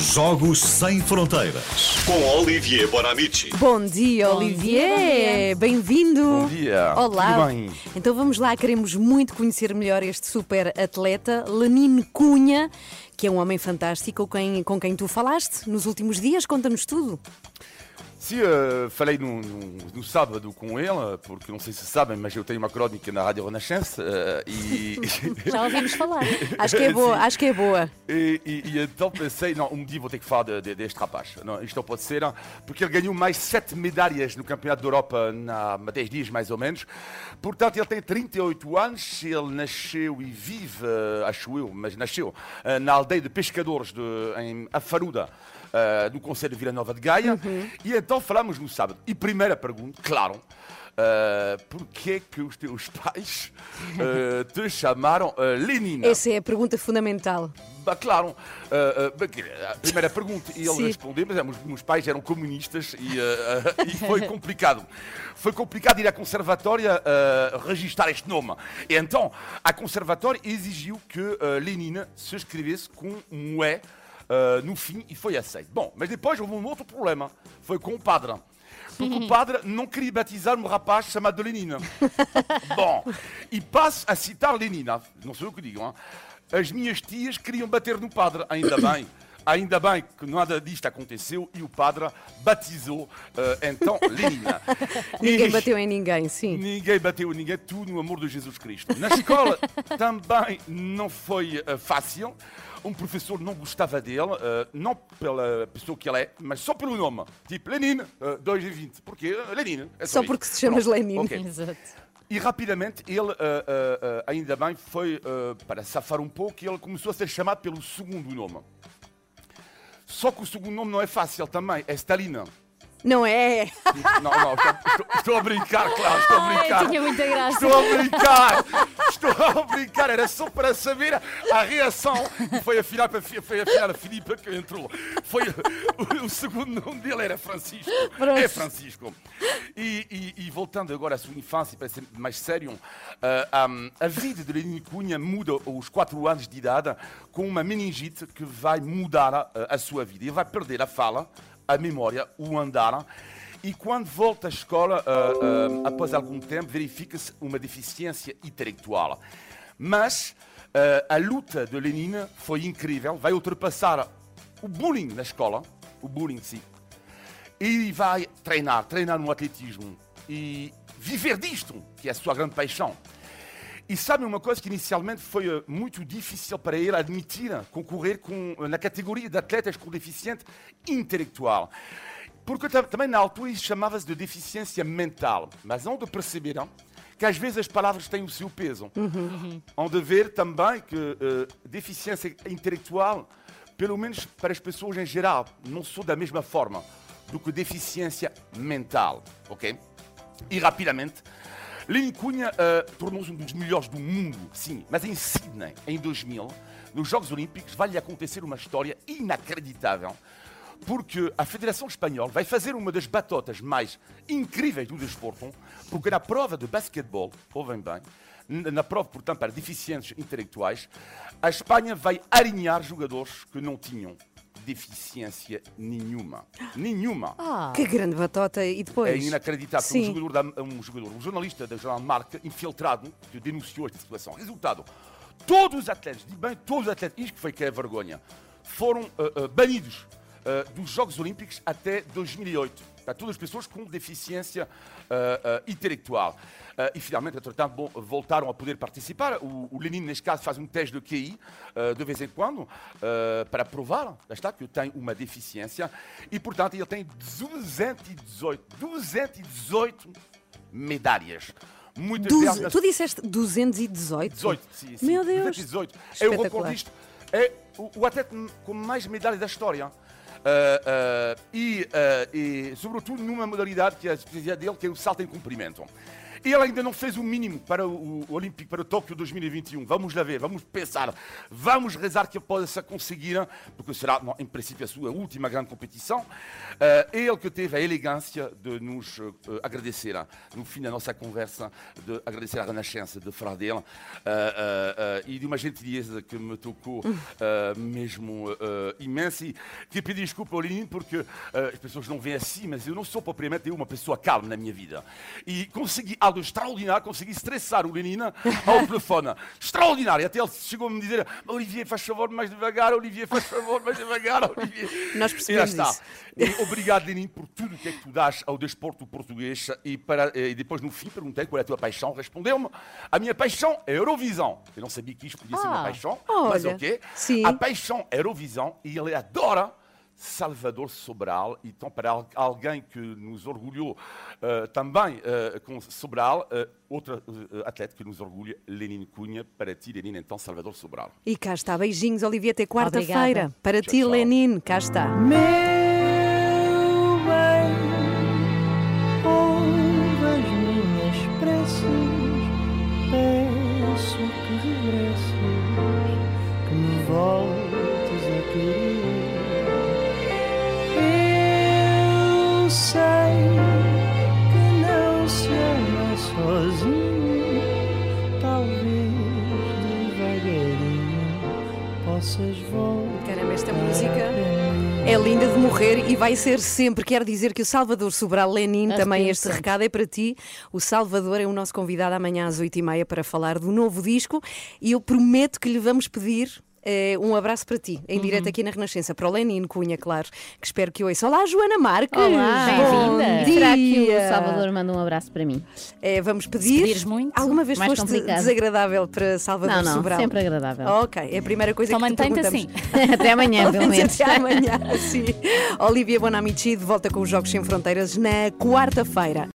Jogos Sem Fronteiras. Com Olivier Bonamici. Bom dia, Olivier! Bem-vindo! Bom dia. Olá! Tudo bem? Então vamos lá, queremos muito conhecer melhor este super atleta, Lenine Cunha, que é um homem fantástico com quem, com quem tu falaste nos últimos dias. Conta-nos tudo. Sim, uh, falei no, no, no, sábado com ele, porque não sei se sabem, mas eu tenho uma crónica na Rádio Renascença uh, e. Já ouvimos falar. Acho que é boa, Sim. acho que é boa. E, e- e então pensei, não, um dia vou ter que falar de- de- deste rapaz. Não, isto não pode ser, não, porque ele ganhou mais sete medalhas no Campeonato da Europa na- há 10 dias, mais ou menos. Portanto, ele tem 38 anos, ele nasceu e vive, acho eu, mas nasceu na aldeia de pescadores de, em Afaruda. Eh, no Conselho de Vila Nova de Gaia, e então falamos no sábado. E primeira pergunta, claro, uh, porquê que os teus pais eh, te chamaram uh, Lenina? Essa é a pergunta fundamental. Bah, claro, que- a primeira pergunta, e ele Sim. respondeu, mas ah, os meus pais eram comunistas e, e foi complicado. Foi complicado ir à conservatória registrar este nome. E então, a conservatória exigiu que Lenina se escrevesse com um E ah, no fim e foi aceito. Bom, mas depois houve um outro problema, foi com o padre. Porque o padre não queria batizar um rapaz chamado Lenina. Bom, e passo a citar Lenina, não sou eu que digo, hein? as minhas tias queriam bater no padre, ainda bem. Ainda bem que nada disto aconteceu e o padre batizou eh, então Lenina. Ninguém E- bateu em ninguém, sim. Ninguém bateu em ninguém, tudo no amor de Jesus Cristo. Na escola também não foi eh, fácil. Um professor não gostava dele, eh, não pela pessoa que ele é, mas só pelo nome. Tipo, Lenin, uh, 2 e 20. Porquê? Uh, Lenin. É Só isto. porque se chamas Pronto, Lenin. ok. Exato. E rapidamente ele, eh, eh, eh, ainda bem, foi para safar um pouco e ele começou a ser chamado pelo segundo nome. Só que o segundo nome não é fácil também, é Stalina. Não é? Não, não, estou, estou- a brincar, claro, estou a brincar. tinha muita graça. Estou a brincar, estou a brincar, era só para saber a reação. E foi afinal, foi afinal a Filipe que entrou. Foi, o, o segundo nome dele era Francisco. Pronto. É Francisco. E, e- e voltando agora à sua infância, para ser mais sério, ah, um, a vida de Lenin Cunha muda aos 4 anos de idade com uma meningite que vai mudar a sua vida. Ele vai perder a fala, a memória, o andar. E quando volta à escola, ah, ah, após algum tempo, verifica-se uma deficiência intelectual. Mas ah, a luta de Lenin foi incrível, vai ultrapassar o bullying na escola, o bullying sim, e vai treinar, treinar no atletismo e viver disto, que é a sua grande paixão. E sabe uma coisa que inicialmente foi muito difícil para ele admitir, concorrer com, na categoria de atletas com deficiente intelectual. Porque tam- também na altura isso chamava-se de deficiência mental. Mas onde perceberam que às vezes as palavras têm o seu peso. Onde ver também que eh, deficiência intelectual, pelo menos para as pessoas em geral, não sou da mesma forma do que deficiência mental, ok? E rapidamente, Lenin Cunha eh, tornou-se um dos melhores do mundo, sim, mas em Sydney, em 2000, nos Jogos Olímpicos, vai-lhe acontecer uma história inacreditável, porque a Federação Espanhola vai fazer uma das batotas mais incríveis do desporto, porque na prova de basquetebol, ouvem bem, na prova, portanto, para deficientes intelectuais, a Espanha vai alinhar jogadores que não tinham deficiência nenhuma. Nenhuma. Que grande batota. E depois? É inacreditável. Um jogador, da, um jogador, um jornalista da jornal Marca, infiltrado, que denunciou esta situação. Resultado: todos os atletas, digo bem, todos os atletas, isto que foi que é a vergonha, foram ah, ah, banidos ah, dos Jogos Olímpicos até 2008. Para todas as pessoas com deficiência ah, ah, intelectual. E finalmente, entretanto, bom, voltaram a poder participar. O, o Lenin, neste caso, faz um teste de QI de vez em quando para provar está, que tem uma deficiência. E, portanto, ele tem 218, 218 medalhas. Muitas Duze- delas Tu disseste 218? 18, sim, sim. Meu Deus. 218. É o recordista. É o, atleta com mais medalhas da história. Ah, ah, e, ah, e, sobretudo, numa modalidade que é a especialidade dele, que é o salto em comprimento. Ele ainda não fez o mínimo para o, o Olímpico, para o Tóquio 2021. Vamos lá ver, vamos pensar, vamos rezar que possa conseguir, porque será, em princípio, a sua última grande competição. Uh, ele que teve a elegância de nos uh, agradecer, no fim da nossa conversa, de agradecer a renascença de Fradel uh, e de uma gentileza que me tocou mesmo imensa. E queria pedir desculpa ao Lenin, porque as pessoas não veem assim, mas eu não sou propriamente uma pessoa calma na minha vida. E consegui algo extraordinário, consegui estressar o Lenin ao telefone. Extraordinário. Até ele chegou a me dizer: Olivier, faz favor, mais devagar, Olivier, faz favor, mais devagar, Olivier. Nós percebemos isso. E obrigado, Lenin, por tudo o que é que tu dás ao desporto português. E, para, e depois, no fim, perguntei qual é a tua paixão. Respondeu-me: a minha paixão é Eurovisão. Eu não sabia que isto podia ah, ser uma ah, paixão, olha, mas ok. Sim. A paixão é Eurovisão e ele adora Salvador Sobral. Então, para alguém que nos orgulhou uh, também uh, com Sobral, uh, outra atleta que nos orgulha, Lenin Cunha. Para ti, Lenin, então, Salvador Sobral. E cá está. Beijinhos, Olivia, até quarta-feira. Para tchau, ti, tchau. Lenin, cá está. Meu Caramba, esta música é linda de morrer e vai ser sempre. Quer dizer que o Salvador Sobral Lenin, também este recado é para ti. O Salvador é o nosso convidado amanhã às 8h30 para falar do novo disco e eu prometo que lhe vamos pedir um abraço para ti, em uhum. direto aqui na Renascença, para o Lenin Cunha, claro, que espero que ouça. Olá, Joana Marques! Olá, bem-vinda! Será que o Salvador manda um abraço para mim? Uh, vamos pedir. Se muito, Alguma vez foste complicado. desagradável para Salvador não, não, Sobral? sempre agradável. ok, é a primeira coisa Só que te assim. Até amanhã, pelo menos. Até amanhã, sim. Olivia Bonamici de volta com os Jogos Sem Fronteiras na quarta-feira.